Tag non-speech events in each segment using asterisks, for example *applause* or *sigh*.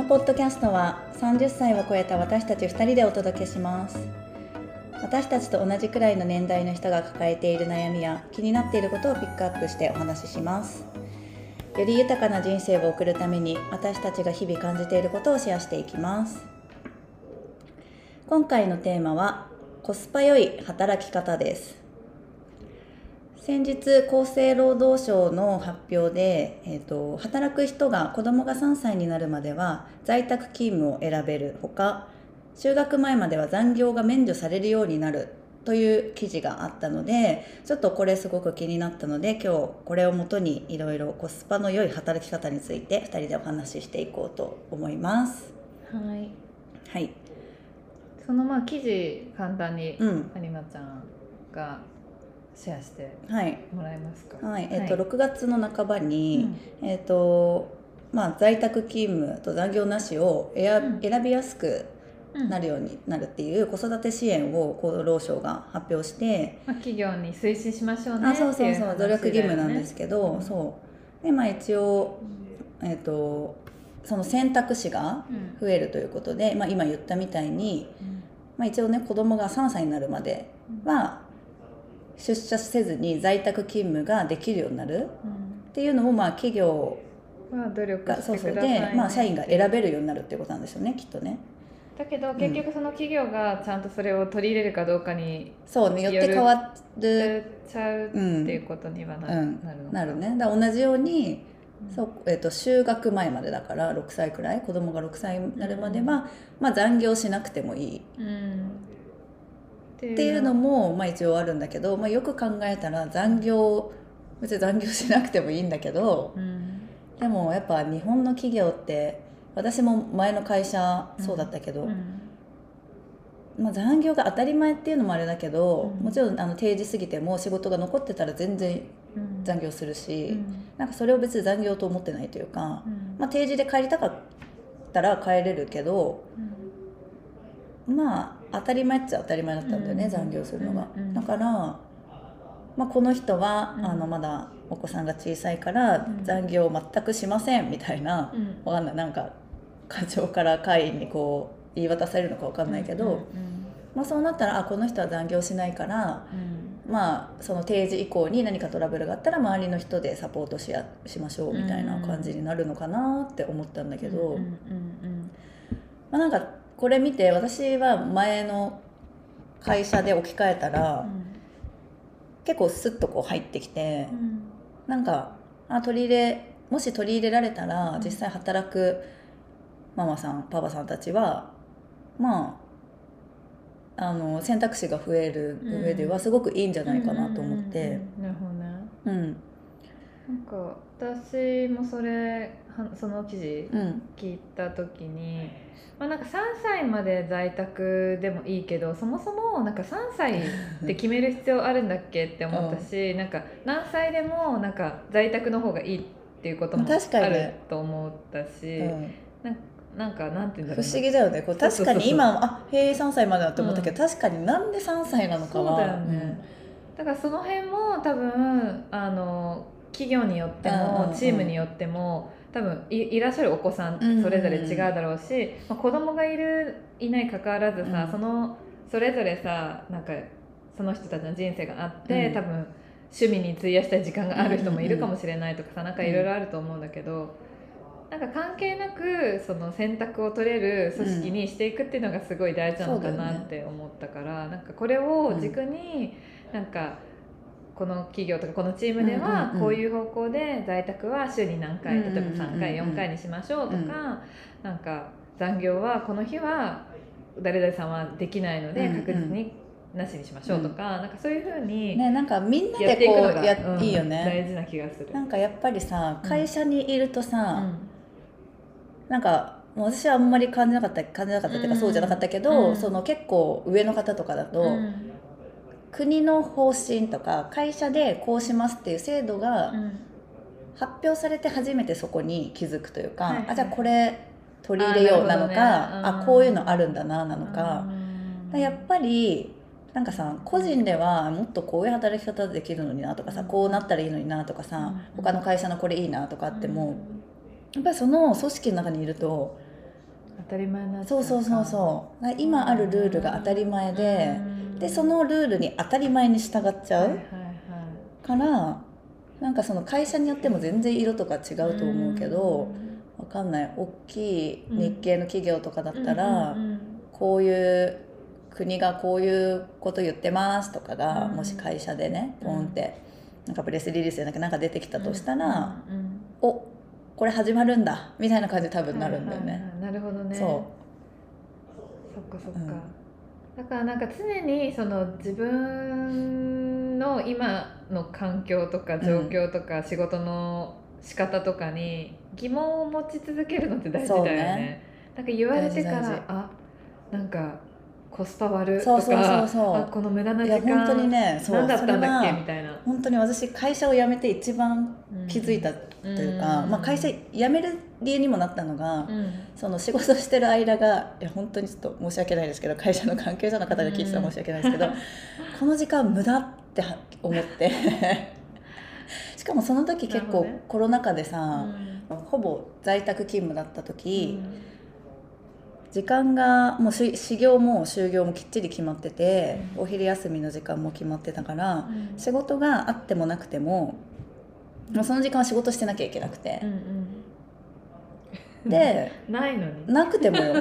のポッドキャストは30歳を超えた私たち2人でお届けします。私たちと同じくらいの年代の人が抱えている悩みや気になっていることをピックアップしてお話しします。より豊かな人生を送るために私たちが日々感じていることをシェアしていきます。今回のテーマはコスパよい働き方です。先日厚生労働省の発表で、えーと、働く人が子どもが3歳になるまでは在宅勤務を選べるほか就学前までは残業が免除されるようになるという記事があったのでちょっとこれすごく気になったので今日これをもとにいろいろコスパの良い働き方について2人でお話ししていこうと思います。はい、はい、そのまあ記事簡単に有馬ちゃんがシェアしてもらえますか？はい、はい、えっ、ー、と、はい、6月の半ばに、うん、えっ、ー、とまあ在宅勤務と残業なしを選びやすくなるようになるっていう子育て支援を厚労省が発表して、まあ、企業に推進しましょうねあそうそうそう、努力義務なんですけど、うん、そう。でまあ一応、えっ、ー、とその選択肢が増えるということで、うん、まあ、今言ったみたいに、うん、まあ、一応ね子供が3歳になるまでは出社せずに在宅勤務ができるようになる。っていうのもまあ企業が努力してそうそう。で、まあ、社員が選べるようになるっていうことなんですよねきっとね。だけど結局その企業がちゃんとそれを取り入れるかどうかにそうねよって変わる。ちゃうっていうことにはなる,、うん、なるのな。るね。だ同じように、うん、そうえーと、就学前までだから6歳くらい子供が6歳になるまでは、まあ、残業しなくてもいい、うん、っていうのも、まあ、一応あるんだけど、まあ、よく考えたら残業別に残業しなくてもいいんだけど、うん、でもやっぱ日本の企業って私も前の会社そうだったけど、うん、まあ、残業が当たり前っていうのもあれだけど、もちろんあの定時過ぎても仕事が残ってたら全然残業するし、なんかそれを別に残業と思ってないというか、まあ、定時で帰りたかったら帰れるけど、まあ当たり前っちゃ当たり前だったんだよね、残業するのが。だから、まあ、この人は、あのまだお子さんが小さいから残業を全くしませんみたいな、わかんない。なんか課長から会員にこう言い渡されるのか分かんないけど、まあ、そうなったらあこの人は残業しないから、まあその定時以降に何かトラブルがあったら周りの人でサポートしやしましょうみたいな感じになるのかなって思ったんだけど、まあ、なんかこれ見て私は前の会社で置き換えたら、うん、結構スッとこう入ってきて、うん、なんかあ取り入れもし取り入れられたら、実際働くママさんパパさんたちはまああの選択肢が増える上ではすごくいいんじゃないかなと思って。なるほどね。うん。なんか私もそれその記事聞いた時に、まあ、なんか3歳まで在宅でもいいけどそもそもなんか3歳って決める必要あるんだっけって思ったし、うん、なんか何歳でもなんか在宅の方がいいっていうこともあると思ったし、うん、なんかなんていうんだろう不思議だよね。こう確かに今あへえ3歳までだって思ったけど、うん、確かになんで3歳なのかはそうだよね、だからその辺も多分あの企業によってもチームによっても、多分いいらっしゃるお子さんそれぞれ違うだろうし、まあ、子供がいるいないかかわらずさ、うん、そのそれぞれさなんかその人たちの人生があって、うん、多分趣味に費やしたい時間がある人もいるかもしれないとかさ、なんかいろいろあると思うんだけど、なんか関係なくその選択を取れる組織にしていくっていうのがすごい大事なのかなって思ったから、なんかこれを軸になんか。この企業とかこのチームではこういう方向で在宅は週に何回例えば3回4回にしましょうとかなんか残業はこの日は誰々さんはできないので確実になしにしましょうとか、なんかそういうふうにねなんかみんなでこうやいいよね、大事な気がする。なんかやっぱりさ会社にいるとさ、なんか私はあんまり感じなかった感じなかったっていうか、そうじゃなかったけど、その結構上の方とかだと、国の方針とか会社でこうしますっていう制度が発表されて初めてそこに気づくというか、はい。あじゃあこれ取り入れようなのかあ、ね、こういうのあるんだななのか。やっぱりなんかさ個人ではもっとこういう働き方できるのになとかさこうなったらいいのになとかさ他の会社のこれいいなとかってもやっぱりその組織の中にいると当たり前になそうそうそうそう。今あるルールが当たり前で、でそのルールに当たり前に従っちゃうからなんかその会社によっても全然色とか違うと思うけどわかんない。大きい日系の企業とかだったら、うんうんこういう国がこういうこと言ってますとかが、うん。もし会社でねうん。ポンって、なんかプレスリリースじゃなくてなんか出てきたとしたら、うんうんおこれ始まるんだみたいな感じで多分なるんだよね。ね。そそっかそっか、うん。だからなんか常にその自分の今の環境とか状況とか仕事の仕方とかに疑問を持ち続けるのって大事だよね。ね。なんか言われてからあなんかコスパ悪とかそうそうそうあこの無駄な時間や本当にねそう。何だったんだっけみたいな。本当に私会社を辞めて一番気づいたというか、まあ、会社辞める理由にもなったのが、うん。その仕事してる間がいや本当にちょっと申し訳ないですけど会社の関係者の方が聞いてたら申し訳ないですけど、*laughs* この時間無駄っては思って。*laughs* しかもその時結構コロナ禍でうさ、ん。ほぼ在宅勤務だった時、時間がもうし始業も就業もきっちり決まってて、うん。お昼休みの時間も決まってたから、うん。仕事があってもなくてももうその時間は仕事してなきゃいけなくて。う、んうん *laughs* でないのに。なくてもよ。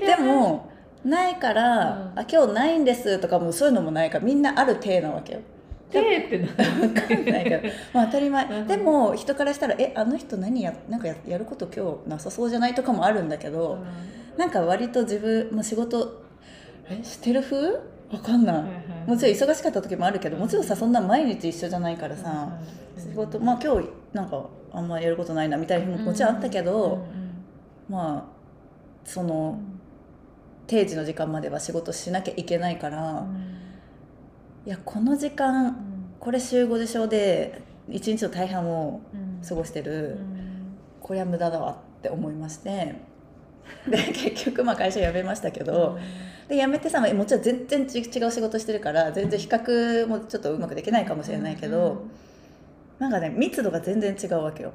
でもないから、うん。あ今日ないんですとかもそういうのもないからみんなある体なわけよ。手ってな分かんないけど、まあ、当たり前。でも人からしたら「えあの人何やなんかややること今日なさそうじゃない?」とかもあるんだけど、なんか割と自分も仕事えしてる風？わかんない、もちろん忙しかった時もあるけどもちろんさそんな毎日一緒じゃないからさ、仕事まあ今日なんかあんまやることないなみたいな日ももちろんあったけど、まあその定時の時間までは仕事しなきゃいけないから、いやこの時間これ週5でしょで一日の大半を過ごしてる、これは無駄だわって思いましてで結局まあ会社辞めましたけど、で辞めてさもちろん全然違う仕事してるから全然比較もちょっとうまくできないかもしれないけど、なんかね密度が全然違うわけよ。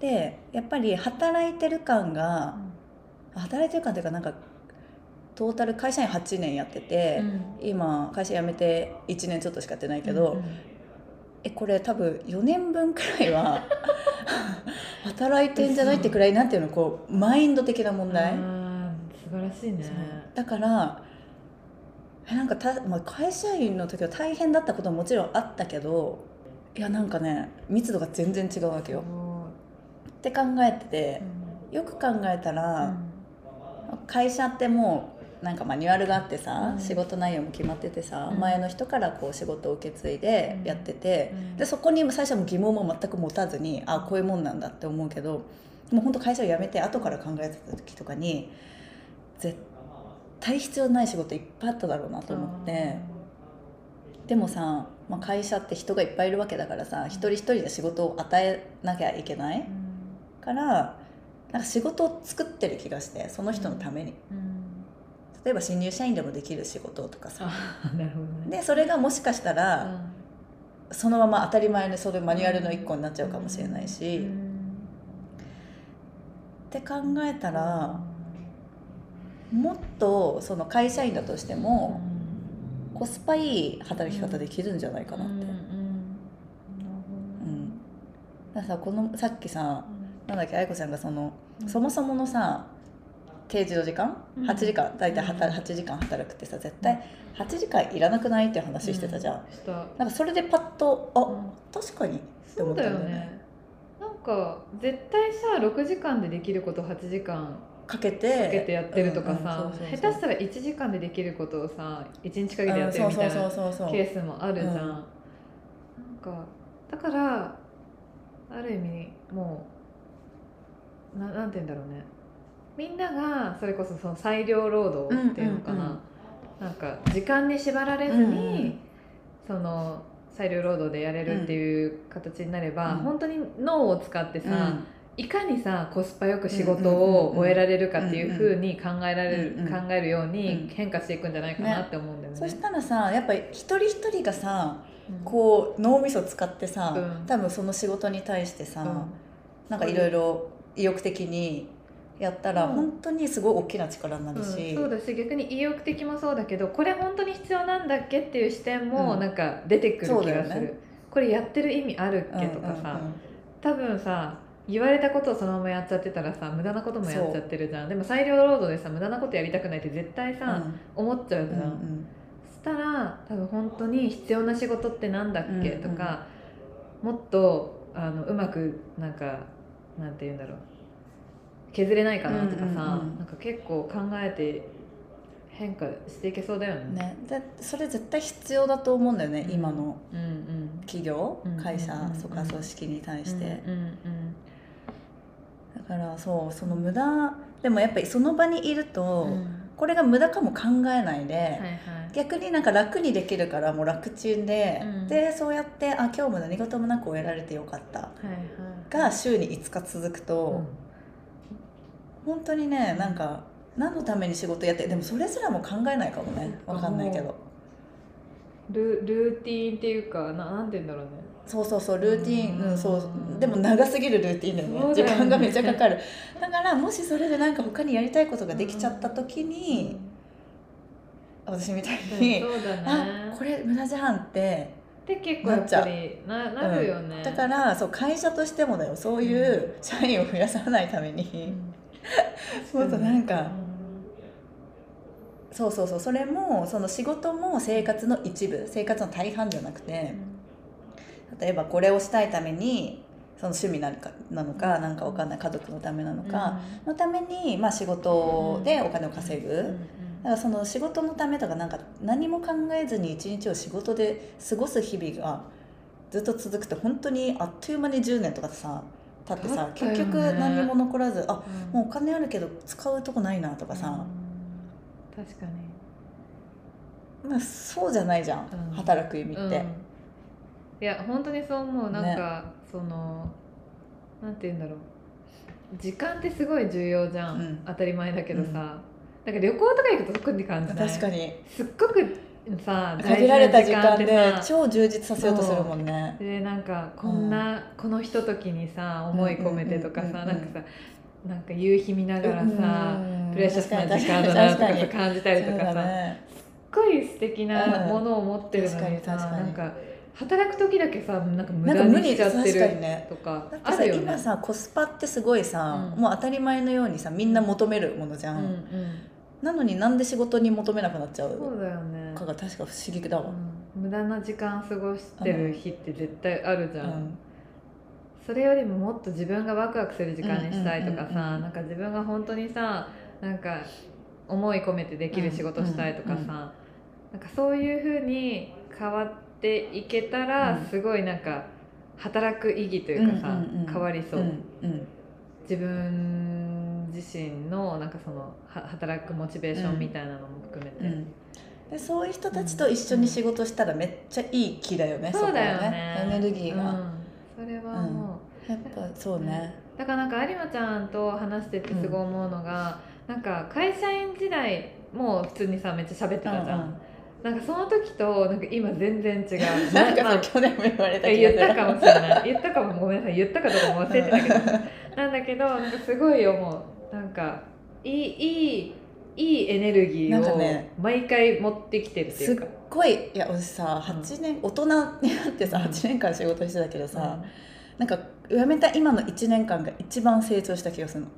でやっぱり働いてる感が働いてる感っていうかなんかトータル会社員8年やってて、今会社辞めて1年ちょっとしかやってないけど、えこれ多分4年分くらいは *laughs* 働いてんじゃないってくらいなんていうのこうマインド的な問題、素晴らしいね。だからえなんかた、まあ、会社員の時は大変だったことももちろんあったけどいやなんかね密度が全然違うわけよ。って考えててよく考えたら、会社ってもうなんかマニュアルがあってさ、うん。仕事内容も決まっててさ、うん。前の人からこう仕事を受け継いでやってて、うん。でそこに最初はもう疑問も全く持たずにあこういうもんなんだって思うけどもう本当会社を辞めて後から考えてた時とかに絶対必要ない仕事いっぱいあっただろうなと思ってでもさ、まあ、会社って人がいっぱいいるわけだからさ一人一人で仕事を与えなきゃいけないからなんか仕事を作ってる気がしてその人のために。例えば新入社員でもできる仕事とかさ。ね。でそれがもしかしたらそのまま当たり前にそれマニュアルの一個になっちゃうかもしれないし、って考えたらもっとその会社員だとしてもコスパいい働き方できるんじゃないかなって。うんだからさこのさっきさなんだっけ愛子ちゃんがその、そもそものさ定時の時間？うん。8時間大体働8時間働くってさ絶対8時間いらなくないっていう話してたじゃん、した。なんかそれでパッとあ、うん。確かにって思ったんだよね。ねなんか絶対さ6時間でできること8時間かけてかけてやってるとかさ下手したら1時間でできることをさ1日かけてやってるみたいなケースもあるじゃん、うん。なんかだからある意味もうななんて言うんだろうね。みんながそれこそその裁量労働っていうのかな、うんうんうん。なんか時間に縛られずに、うんうん。その裁量労働でやれるっていう形になれば、うん。本当に脳を使ってさ、うんいかにさコスパよく仕事を終えられるかっていうふうに考えられる、考えるように変化していくんじゃないかなって思うんだよね。そしたらさやっぱり一人一人がさこう脳みそ使ってさ、うん多分その仕事に対してさ、うんなんかいろいろ意欲的にやったら本当にすごい大きな力になるうんし、そうだし逆に意欲的もそうだけどこれ本当に必要なんだっけっていう視点もなんか出てくる気がする、ねこれやってる意味あるっけとかさ、多分さ言われたことをそのままやっちゃってたらさ無駄なこともやっちゃってるじゃん。でも裁量労働でさ無駄なことやりたくないって絶対うん。さ、思っちゃううんじゃん、うん。そしたら多分本当に必要な仕事ってなんだっけ、うんうんとかもっとあのうまくなんかなんて言うんだろう。削れないかなとかさ、うんうんうんなんか結構考えて変化していけそうだよね。ね、でそれ絶対必要だと思うんだよね、うん今のうんうん企業、うん会社うんとか組織に対して、うんうんだからそうその無駄でもやっぱりその場にいると、うん。うんこれが無駄かも考えないで、はいはい。逆になんか楽にできるからもう楽ちんで、うん。でそうやってあ今日も何事もなく終えられてよかった。はいはい。が週に5日続くと、本当にねなんか何のために仕事やってでもそれすらも考えないかもね。わかんないけど。ルルーティーンっていうかななんて言うんだろうねそうそうそうルーティン、うんうん、そうでも長すぎるルーティンだよね。ね。時間がめっちゃかかる。だからもしそれでなんか他にやりたいことができちゃった時に、私みたいに、そうだあねこれ無駄じゃんってで結構やっぱりななるよね、だからそう会社としてもだよ。そういう社員を増やさないために、*laughs* もっとなんかそうそうそう。それもその仕事も生活の一部生活の大半じゃなくて例えばこれをしたいためにその趣味なのかなのかなんかわかんない家族のためなのか、のために、まあ、仕事でお金を稼ぐ、だからその仕事のためとかなんか何も考えずに一日を仕事で過ごす日々がずっと続くと本当にあっという間に10年とかさ経ってさ、ね。結局何にも残らずあうん。もうお金あるけど使うとこないなとかさ、うん。確かに。まあ、そうじゃないじゃん、うん。働く意味って。うんいや本当にそう思う。なんか、そのなんて言うんだろう。時間ってすごい重要じゃん、うん。当たり前だけどさ、なんか旅行とか行くと特に感じない？確かに。すっごくさ限られた時間で超充実させようとするもんね。でなんかこんな、このひとときにさ思い込めてとかさ、うんうんうんうん。なんかさなんか夕日見ながらさ、うん。プレシャスな時間だなとか感じたりとかさ、だね。すっごい素敵なものを持ってるのにさ、なんか働く時だけさなんか無駄にしちゃってるね。とかだってさ、あるよね。今さコスパってすごいさ、うん。もう当たり前のようにさみんな求めるものじゃん、うんうん、なのになんで仕事に求めなくなっちゃそううだよね。か、が確か不思議だわ、うん、無駄な時間過ごしてる日って絶対あるじゃん、うん。それよりももっと自分がワクワクする時間にしたいとかさうんなんか自分が本当にさなんか思い込めてできる仕事したいとかさ、うんうんなんかそういうふうに変わっていけたらうん。すごいなんか働く意義というかさ、うんうんうん。変わりそう、うんうん。自分自身のなんかそのは働くモチベーションみたいなのも含めて、うん。でそういう人たちと一緒に仕事したらめっちゃいい気だよね、そうだよね。エネルギーが、うん。それはもう、やっぱそうね、だからなんか有馬ちゃんと話しててすごい思うのが、なんか会社員時代も普通にさめっちゃ喋ってたじゃん、なんかその時となんか今全然違う。*laughs* なんかさ、まあ去年も言われた気言ったかもしれない。言ったかもごめんなさい。言ったかどうかも忘れてたけど。*laughs* なんだけどなんかすごい思う。なんかいいいいいいエネルギーを毎回持ってきてるってすっいうか、ごいいや私さ8年、大人になってさうん。8年間仕事してたけどさ、うん。なんか辞めた今の1年間が一番成長した気がするの、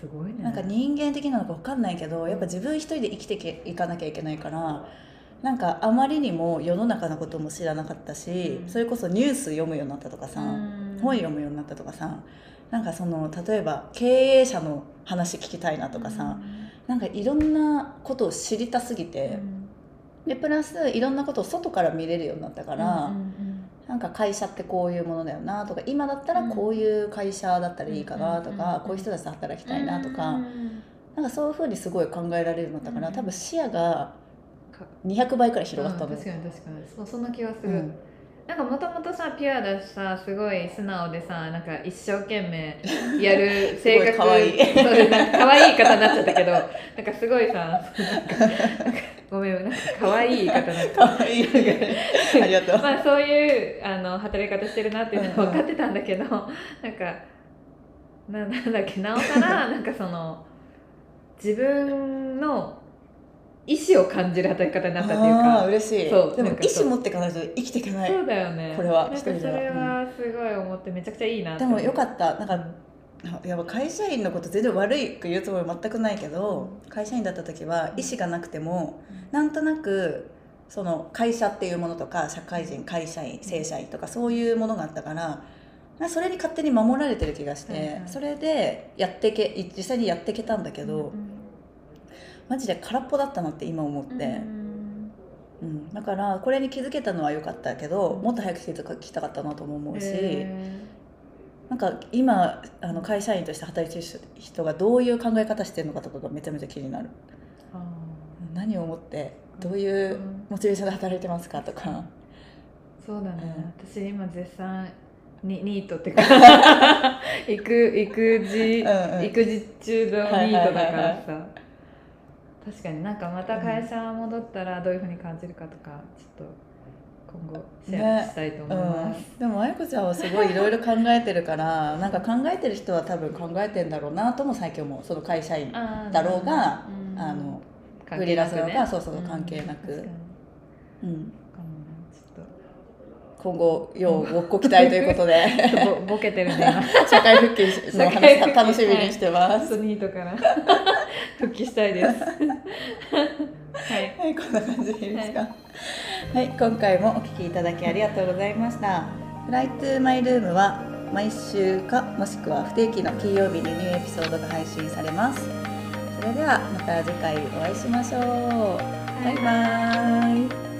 すごいね。なんか人間的なのか分かんないけどやっぱ自分一人で生きてけいかなきゃいけないからなんかあまりにも世の中のことも知らなかったし、うん。それこそニュース読むようになったとかさ、うん。本読むようになったとかさなんかその例えば経営者の話聞きたいなとかさ、なんかいろんなことを知りたすぎうん。て、でプラスいろんなことを外から見れるようになったから、うんうんなんか会社ってこういうものだよなとか今だったらこういう会社だったらいいかなとか、うんこういう人たちと働きたいなとか、うんなんかそういうふうにすごい考えられるようになったから、うん。多分視野がか200倍くらい広がったの、う。ん確かに確かに。そうそんな気がする、うん。なんかもともとさピュアだしさすごい素直でさなんか一生懸命 *laughs* やる性格すごいい。そうなんか可愛い言い方になっちゃったけどなんかすごいさごめんなんか可愛い言い方になっちゃっかわいいありがとう、た *laughs* まあそういうあの働き方してるなっていうのは分かってたんだけどなんかななんだっけなおさらなんかその自分の意志を感じる働き方になったっていうか。嬉しい。そうでも意思持っていかないと生きていけない。そうだよね。これはそれはすごい思ってめちゃくちゃいいなでもよかっった。なんかやっぱ会社員のこと全然悪いく言うつもり全くないけど会社員だった時は意思がなくてもなんとなくその会社っていうものとか社会人会社員正社員とかそういうものがあったからまあそれに勝手に守られてる気がして、はいはい。それでやってけ実際にやっていけたんだけど、マジで空っぽだったなって今思って、うん。だからこれに気づけたのは良かったけどもっと早く気づきたかったなとも思うし。なんか今あの会社員として働いてる人がどういう考え方してるのかとかがめちゃめちゃ気になる。何を思ってどういうモチベーションで働いてますかとか。そうだね、私今絶賛にニートっていうか育育児、うんうん。育児中のニートだからはいはいはいさ確かになんかまた会社戻ったらどういうふうに感じるかとかちょっと今後シェアしたいと思います、うん、でもあやこちゃんはすごいいろいろ考えてるから *laughs* なんか考えてる人は多分考えてんだろうなとも最近思うその会社員だろうが、うん。あの関フリーランスだろうがねそうそう関係なく。うん、今後要ごご期待ということで *laughs* ぼボケてるんで今社会復帰の話楽しみにしてます。ソニートから *laughs* 復帰したいですはいはい、こんな感じでいいですか。はい、今回もお聞きいただきありがとうございました。フライトゥーマイルームは毎週かもしくは不定期の金曜日にニューエピソードが配信されます。それではまた次回お会いしましょう。バイバイ。